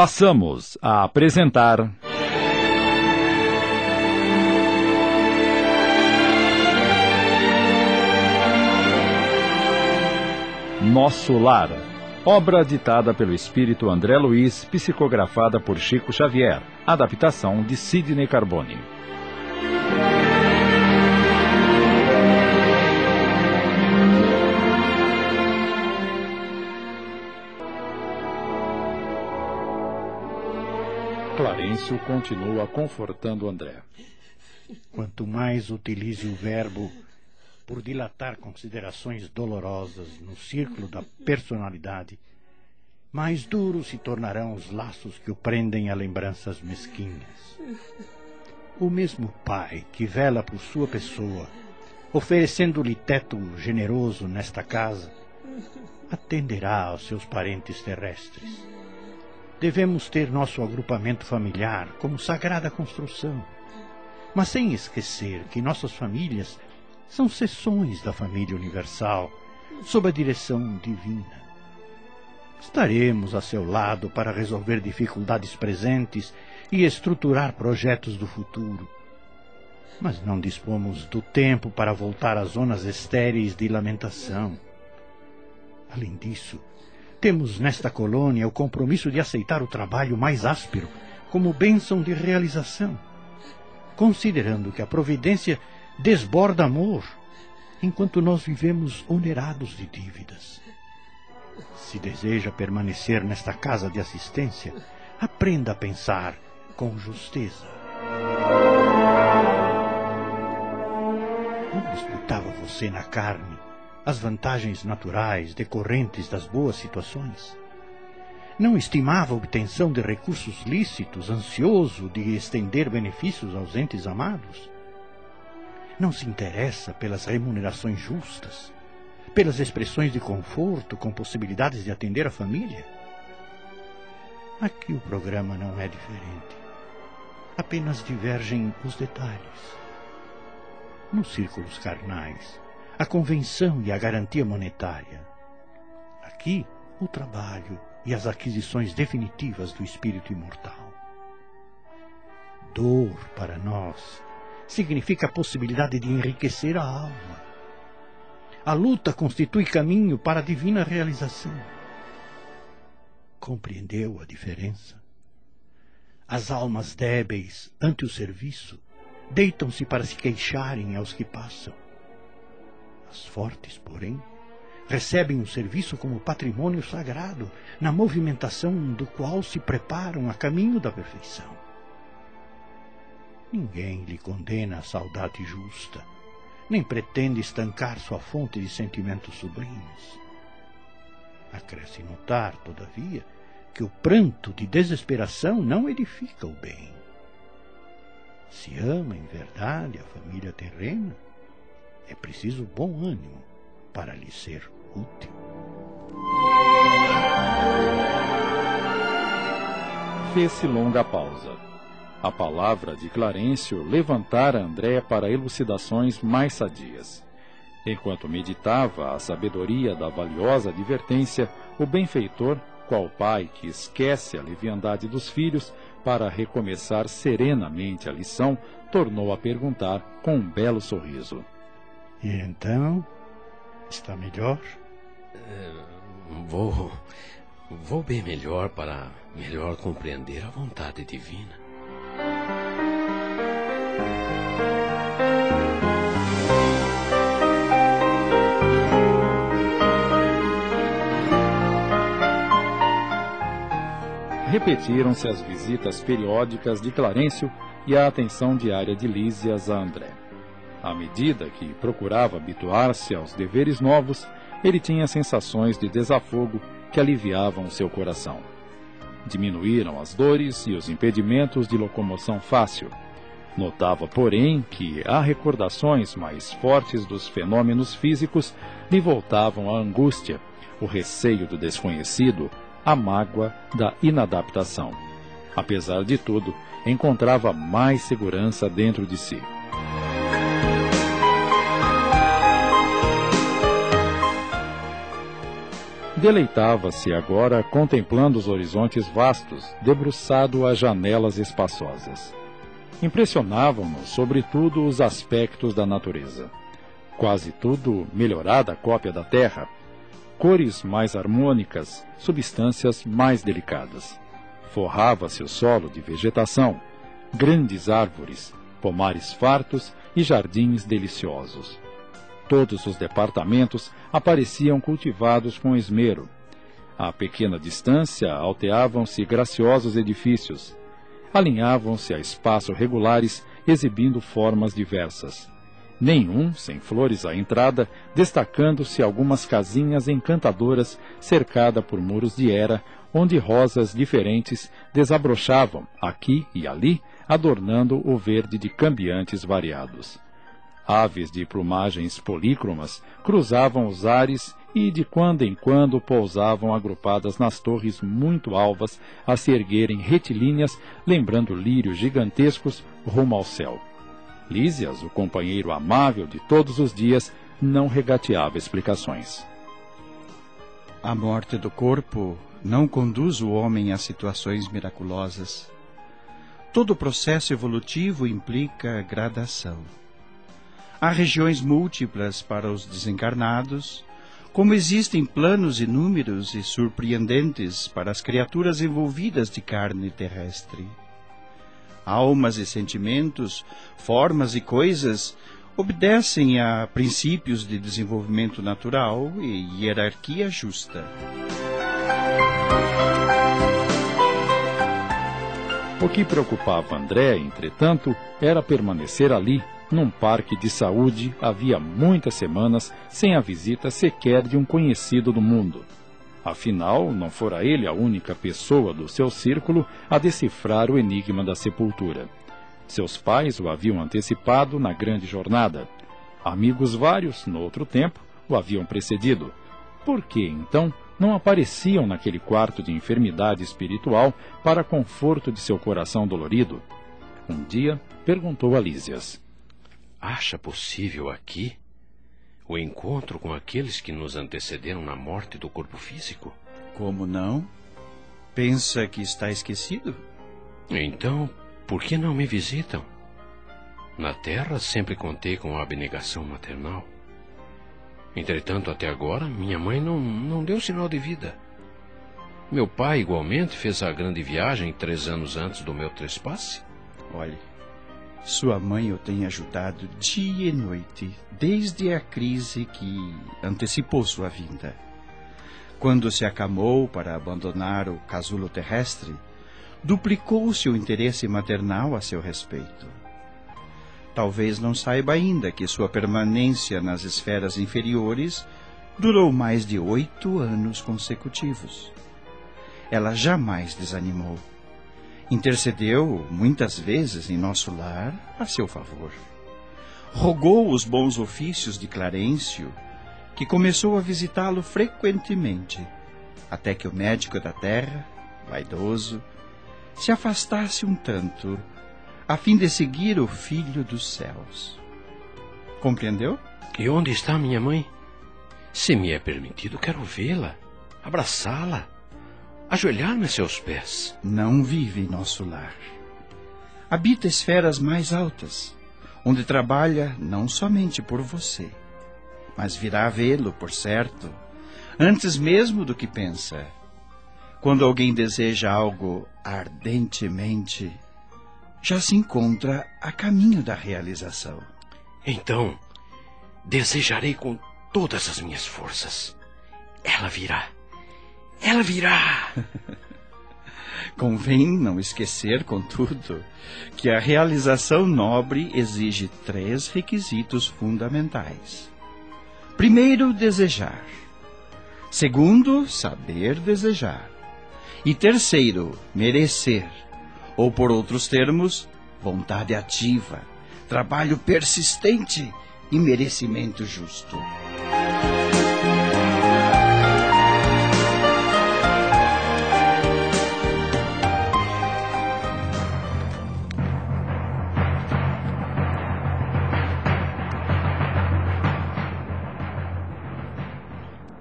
Passamos a apresentar. Nosso Lar. Obra ditada pelo espírito André Luiz, psicografada por Chico Xavier. Adaptação de Sidney Carbone. Clarencio continua confortando André. Quanto mais utilize o verbo por dilatar considerações dolorosas no círculo da personalidade, mais duros se tornarão os laços que o prendem a lembranças mesquinhas. O mesmo pai que vela por sua pessoa, oferecendo-lhe teto generoso nesta casa, atenderá aos seus parentes terrestres. Devemos ter nosso agrupamento familiar como sagrada construção, mas sem esquecer que nossas famílias são seções da família universal, sob a direção divina. Estaremos a seu lado para resolver dificuldades presentes e estruturar projetos do futuro. Mas não dispomos do tempo para voltar às zonas estéreis de lamentação. Além disso, temos nesta colônia o compromisso de aceitar o trabalho mais áspero como bênção de realização, considerando que a providência desborda amor, enquanto nós vivemos onerados de dívidas. Se deseja permanecer nesta casa de assistência, aprenda a pensar com justeza. Não disputava você na carne as vantagens naturais decorrentes das boas situações? Não estimava a obtenção de recursos lícitos, ansioso de estender benefícios aos entes amados? não se interessa pelas remunerações justas, pelas expressões de conforto com possibilidades de atender a família? Aqui o programa não é diferente. Apenas divergem os detalhes. Nos círculos carnais, a convenção e a garantia monetária. Aqui, o trabalho e as aquisições definitivas do espírito imortal. Dor para nós significa a possibilidade de enriquecer a alma. A luta constitui caminho para a divina realização. Compreendeu a diferença? As almas débeis, ante o serviço, deitam-se para se queixarem aos que passam. As fortes, porém, recebem o serviço como patrimônio sagrado, na movimentação do qual se preparam a caminho da perfeição. Ninguém lhe condena a saudade justa, nem pretende estancar sua fonte de sentimentos sublimes. Acresce notar, todavia, que o pranto de desesperação não edifica o bem. Se ama em verdade a família terrena, é preciso bom ânimo para lhe ser útil. Fez-se longa pausa. A palavra de Clarencio levantara André para elucidações mais sadias. Enquanto meditava a sabedoria da valiosa advertência, o benfeitor, qual pai que esquece a leviandade dos filhos para recomeçar serenamente a lição, tornou a perguntar com um belo sorriso. E então? Está melhor? É, vou. Vou bem melhor para melhor compreender a vontade divina. repetiram-se as visitas periódicas de Clarencio e a atenção diária de Lísias a André. À medida que procurava habituar-se aos deveres novos, ele tinha sensações de desafogo que aliviavam seu coração. Diminuíram as dores e os impedimentos de locomoção fácil. Notava, porém, que há recordações mais fortes dos fenômenos físicos lhe voltavam a angústia, o receio do desconhecido, a mágoa da inadaptação. Apesar de tudo, encontrava mais segurança dentro de si. Deleitava-se agora contemplando os horizontes vastos, debruçado a janelas espaçosas. Impressionavam-no, sobretudo, os aspectos da natureza. Quase tudo melhorada cópia da terra, cores mais harmônicas, substâncias mais delicadas. Forrava-se o solo de vegetação, grandes árvores, pomares fartos e jardins deliciosos. Todos os departamentos apareciam cultivados com esmero. A pequena distância alteavam-se graciosos edifícios. Alinhavam-se a espaço regulares, exibindo formas diversas. Nenhum sem flores à entrada, destacando-se algumas casinhas encantadoras cercada por muros de era, onde rosas diferentes desabrochavam, aqui e ali, adornando o verde de cambiantes variados. Aves de plumagens polícromas cruzavam os ares e de quando em quando pousavam agrupadas nas torres muito alvas a se erguerem retilíneas, lembrando lírios gigantescos rumo ao céu. Lísias, o companheiro amável de todos os dias, não regateava explicações. A morte do corpo não conduz o homem a situações miraculosas. Todo processo evolutivo implica gradação. Há regiões múltiplas para os desencarnados, como existem planos inúmeros e surpreendentes para as criaturas envolvidas de carne terrestre. Almas e sentimentos, formas e coisas obedecem a princípios de desenvolvimento natural e hierarquia justa. O que preocupava André, entretanto, era permanecer ali, num parque de saúde, havia muitas semanas, sem a visita sequer de um conhecido do mundo. Afinal, não fora ele a única pessoa do seu círculo a decifrar o enigma da sepultura. Seus pais o haviam antecipado na grande jornada. Amigos vários, no outro tempo, o haviam precedido. Por que, então, não apareciam naquele quarto de enfermidade espiritual para conforto de seu coração dolorido? Um dia, perguntou a Lísias. Acha possível aqui o encontro com aqueles que nos antecederam na morte do corpo físico? Como não? Pensa que está esquecido? Então, por que não me visitam? Na Terra sempre contei com a abnegação maternal. Entretanto, até agora, minha mãe não, não deu sinal de vida. Meu pai, igualmente, fez a grande viagem três anos antes do meu trespasse. Olhe, sua mãe o tem ajudado dia e noite, desde a crise que antecipou sua vinda. Quando se acamou para abandonar o casulo terrestre, duplicou-se o interesse maternal a seu respeito. Talvez não saiba ainda que sua permanência nas esferas inferiores durou mais de oito anos consecutivos. Ela jamais desanimou intercedeu muitas vezes em nosso lar a seu favor. Rogou os bons ofícios de Clarencio, que começou a visitá-lo frequentemente, até que o médico da terra, vaidoso, se afastasse um tanto, a fim de seguir o filho dos céus. Compreendeu? E onde está minha mãe? Se me é permitido, quero vê-la, abraçá-la ajoelhar-me a seus pés. Não vive em nosso lar. Habita esferas mais altas, onde trabalha não somente por você, mas virá vê-lo, por certo, antes mesmo do que pensa. Quando alguém deseja algo ardentemente, já se encontra a caminho da realização. Então, desejarei com todas as minhas forças. Ela virá. Ela virá. Convém não esquecer, contudo, que a realização nobre exige três requisitos fundamentais. Primeiro, desejar. Segundo, saber desejar. E terceiro, merecer. Ou, por outros termos, vontade ativa, trabalho persistente e merecimento justo.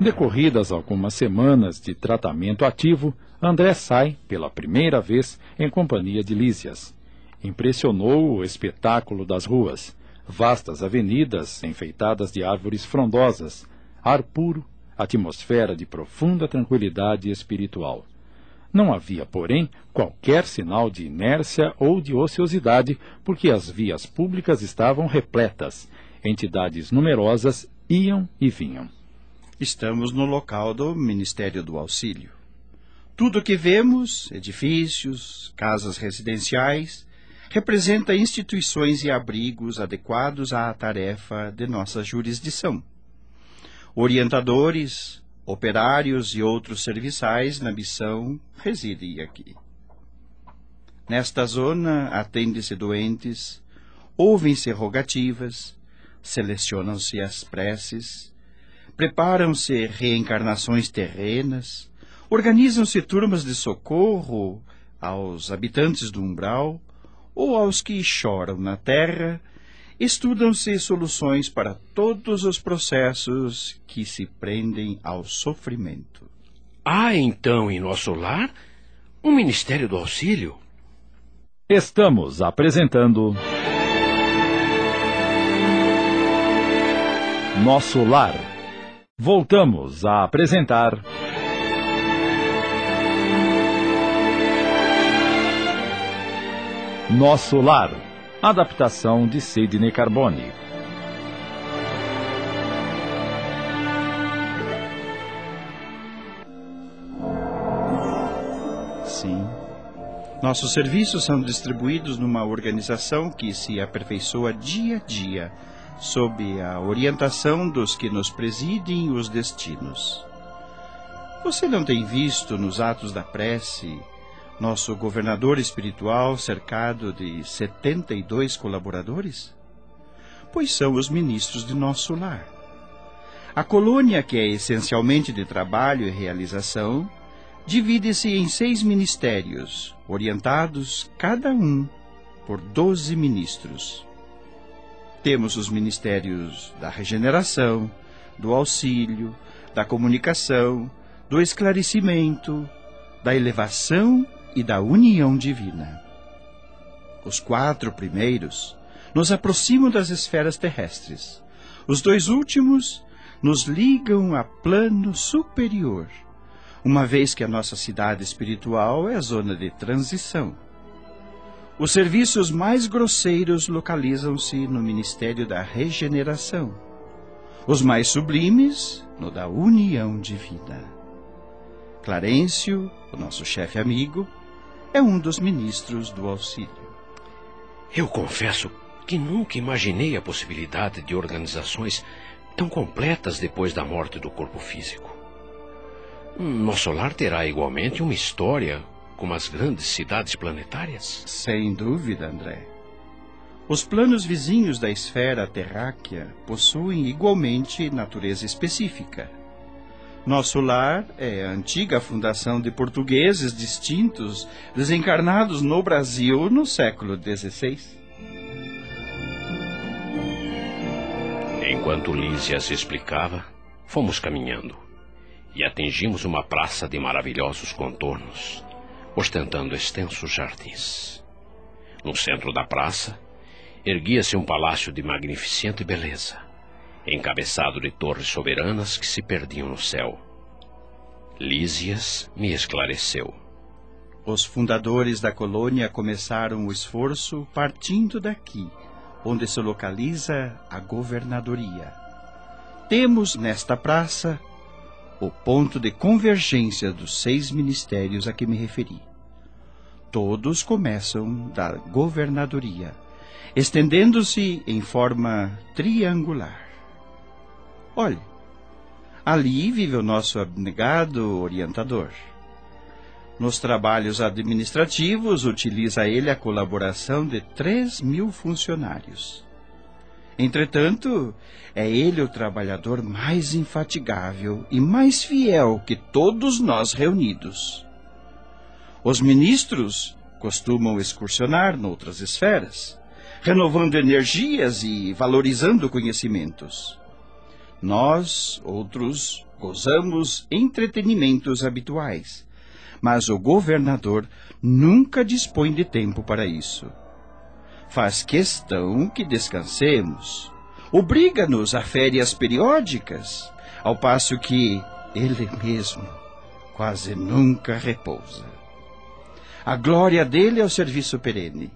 Decorridas algumas semanas de tratamento ativo, André sai, pela primeira vez, em companhia de Lísias. Impressionou o espetáculo das ruas, vastas avenidas enfeitadas de árvores frondosas, ar puro, atmosfera de profunda tranquilidade espiritual. Não havia, porém, qualquer sinal de inércia ou de ociosidade, porque as vias públicas estavam repletas, entidades numerosas iam e vinham. Estamos no local do Ministério do Auxílio. Tudo o que vemos, edifícios, casas residenciais, representa instituições e abrigos adequados à tarefa de nossa jurisdição. Orientadores, operários e outros serviçais na missão residem aqui. Nesta zona atende-se doentes, ouvem-se rogativas, selecionam-se as preces, preparam-se reencarnações terrenas, organizam-se turmas de socorro aos habitantes do umbral ou aos que choram na terra, estudam-se soluções para todos os processos que se prendem ao sofrimento. Há então em nosso lar um Ministério do Auxílio? Estamos apresentando. Nosso Lar. Voltamos a apresentar. Nosso Lar. Adaptação de Sidney Carbone. Sim. Nossos serviços são distribuídos numa organização que se aperfeiçoa dia a dia, sob a orientação dos que nos presidem os destinos. Você não tem visto nos atos da prece nosso governador espiritual cercado de 72 colaboradores? Pois são os ministros de nosso lar. A colônia, que é essencialmente de trabalho e realização, divide-se em seis ministérios, orientados cada um por doze ministros. Temos os ministérios da regeneração, do auxílio, da comunicação, do esclarecimento, da elevação e da união divina. Os quatro primeiros nos aproximam das esferas terrestres. Os dois últimos nos ligam a plano superior, uma vez que a nossa cidade espiritual é a zona de transição. Os serviços mais grosseiros localizam-se no Ministério da Regeneração, os mais sublimes no da União Divina. Clarencio, o nosso chefe amigo, é um dos ministros do auxílio. Eu confesso que nunca imaginei a possibilidade de organizações tão completas depois da morte do corpo físico. Nosso lar terá igualmente uma história como as grandes cidades planetárias? Sem dúvida, André. Os planos vizinhos da esfera terráquea possuem igualmente natureza específica. Nosso lar é a antiga fundação de portugueses distintos desencarnados no Brasil no século XVI. Enquanto Lísia se explicava, fomos caminhando e atingimos uma praça de maravilhosos contornos, ostentando extensos jardins. No centro da praça, erguia-se um palácio de magnificente beleza, encabeçado de torres soberanas que se perdiam no céu. Lísias me esclareceu. Os fundadores da colônia começaram o esforço partindo daqui, onde se localiza a governadoria. Temos nesta praça o ponto de convergência dos seis ministérios a que me referi. Todos começam da governadoria, estendendo-se em forma triangular. Olhe, ali vive o nosso abnegado orientador. Nos trabalhos administrativos, utiliza ele a colaboração de três mil funcionários. Entretanto, é ele o trabalhador mais infatigável e mais fiel que todos nós reunidos. Os ministros costumam excursionar noutras esferas, renovando energias e valorizando conhecimentos. Nós, outros, gozamos entretenimentos habituais, mas o governador nunca dispõe de tempo para isso. Faz questão que descansemos, obriga-nos a férias periódicas, ao passo que ele mesmo quase nunca repousa. A glória dele é o serviço perene.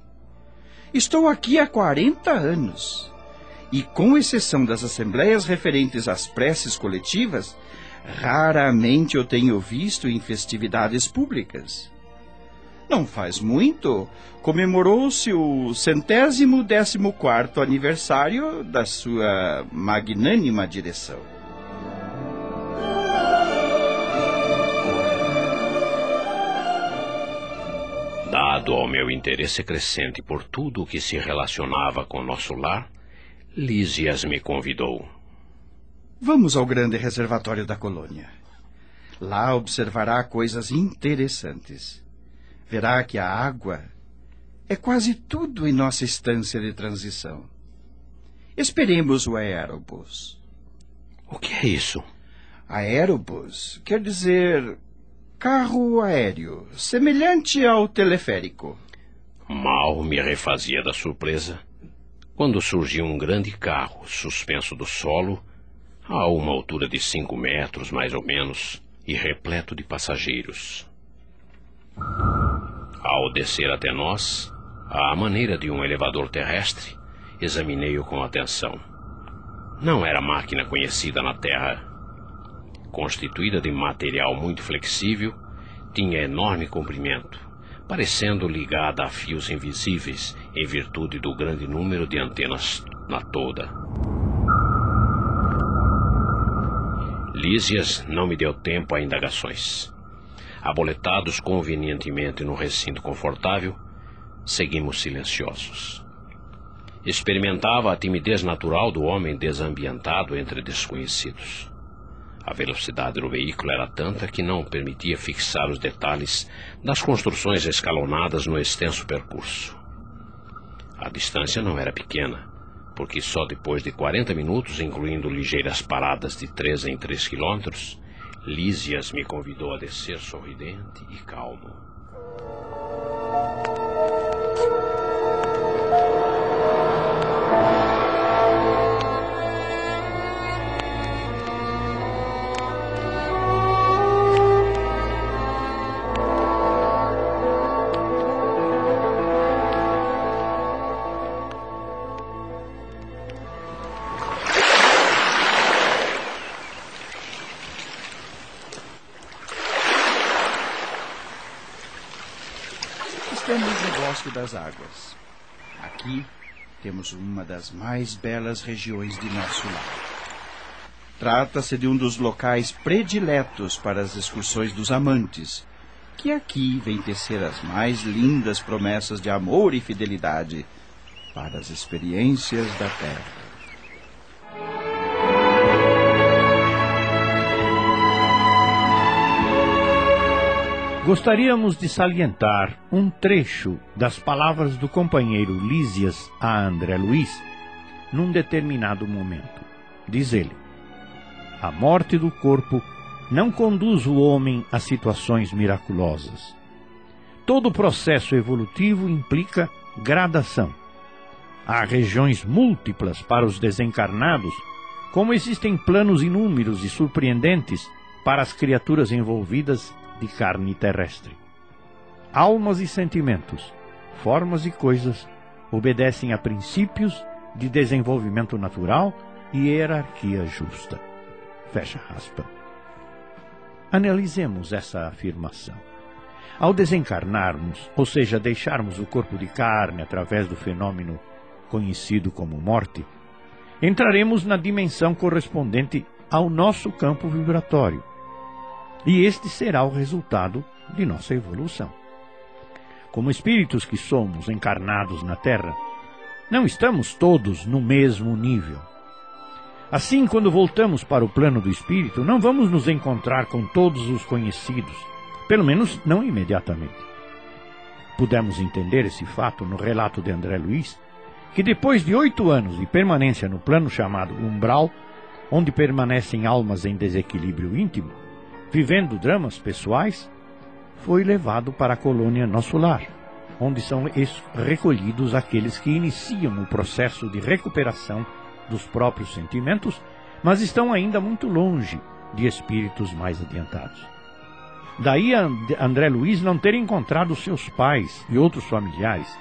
Estou aqui há 40 anos e, com exceção das assembleias referentes às preces coletivas, raramente o tenho visto em festividades públicas. Não faz muito, comemorou-se o centésimo décimo quarto aniversário da sua magnânima direção. Dado ao meu interesse crescente por tudo o que se relacionava com nosso lar, Lísias me convidou. Vamos ao grande reservatório da colônia. Lá observará coisas interessantes. Verá que a água é quase tudo em nossa estância de transição. Esperemos o aerobus. O que é isso? Aerobus quer dizer carro aéreo, semelhante ao teleférico. Mal me refazia da surpresa quando surgiu um grande carro suspenso do solo, a uma altura de cinco metros mais ou menos, e repleto de passageiros. Ao descer até nós, à maneira de um elevador terrestre, examinei-o com atenção. Não era máquina conhecida na Terra. Constituída de material muito flexível, tinha enorme comprimento, parecendo ligada a fios invisíveis em virtude do grande número de antenas na toda. Lísias não me deu tempo a indagações. Aboletados convenientemente no recinto confortável, seguimos silenciosos. Experimentava a timidez natural do homem desambientado entre desconhecidos. A velocidade do veículo era tanta que não permitia fixar os detalhes das construções escalonadas no extenso percurso. A distância não era pequena, porque só depois de 40 minutos, incluindo ligeiras paradas de 3 em 3 quilômetros, Lísias me convidou a descer sorridente e calmo. Das águas. Aqui temos uma das mais belas regiões de nosso lar. Trata-se de um dos locais prediletos para as excursões dos amantes, que aqui vêm tecer as mais lindas promessas de amor e fidelidade para as experiências da terra. Gostaríamos de salientar um trecho das palavras do companheiro Lísias a André Luiz num determinado momento. Diz ele: A morte do corpo não conduz o homem a situações miraculosas. Todo processo evolutivo implica gradação. Há regiões múltiplas para os desencarnados, como existem planos inúmeros e surpreendentes para as criaturas envolvidas de carne terrestre. Almas e sentimentos, formas e coisas obedecem a princípios de desenvolvimento natural e hierarquia justa. Fecha aspas. Analisemos essa afirmação. Ao desencarnarmos, ou seja, deixarmos o corpo de carne através do fenômeno conhecido como morte, entraremos na dimensão correspondente ao nosso campo vibratório, e este será o resultado de nossa evolução. Como espíritos que somos encarnados na Terra, não estamos todos no mesmo nível. Assim, quando voltamos para o plano do espírito, não vamos nos encontrar com todos os conhecidos, pelo menos não imediatamente. Pudemos entender esse fato no relato de André Luiz, que depois de oito anos de permanência no plano chamado umbral, onde permanecem almas em desequilíbrio íntimo, vivendo dramas pessoais, foi levado para a colônia Nosso Lar, onde são recolhidos aqueles que iniciam o processo de recuperação dos próprios sentimentos, mas estão ainda muito longe de espíritos mais adiantados. Daí André Luiz não ter encontrado seus pais e outros familiares,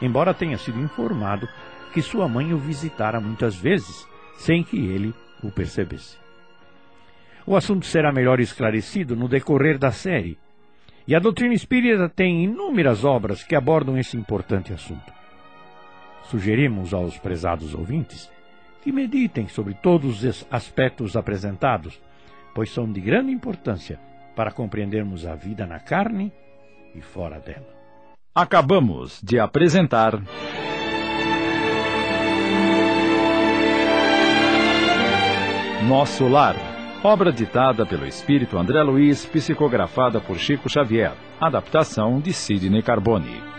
embora tenha sido informado que sua mãe o visitara muitas vezes, sem que ele o percebesse. O assunto será melhor esclarecido no decorrer da série, e a doutrina espírita tem inúmeras obras que abordam esse importante assunto. Sugerimos aos prezados ouvintes que meditem sobre todos os aspectos apresentados, pois são de grande importância para compreendermos a vida na carne e fora dela. Acabamos de apresentar. Nosso Lar, obra ditada pelo espírito André Luiz, psicografada por Chico Xavier, adaptação de Sidney Carbone.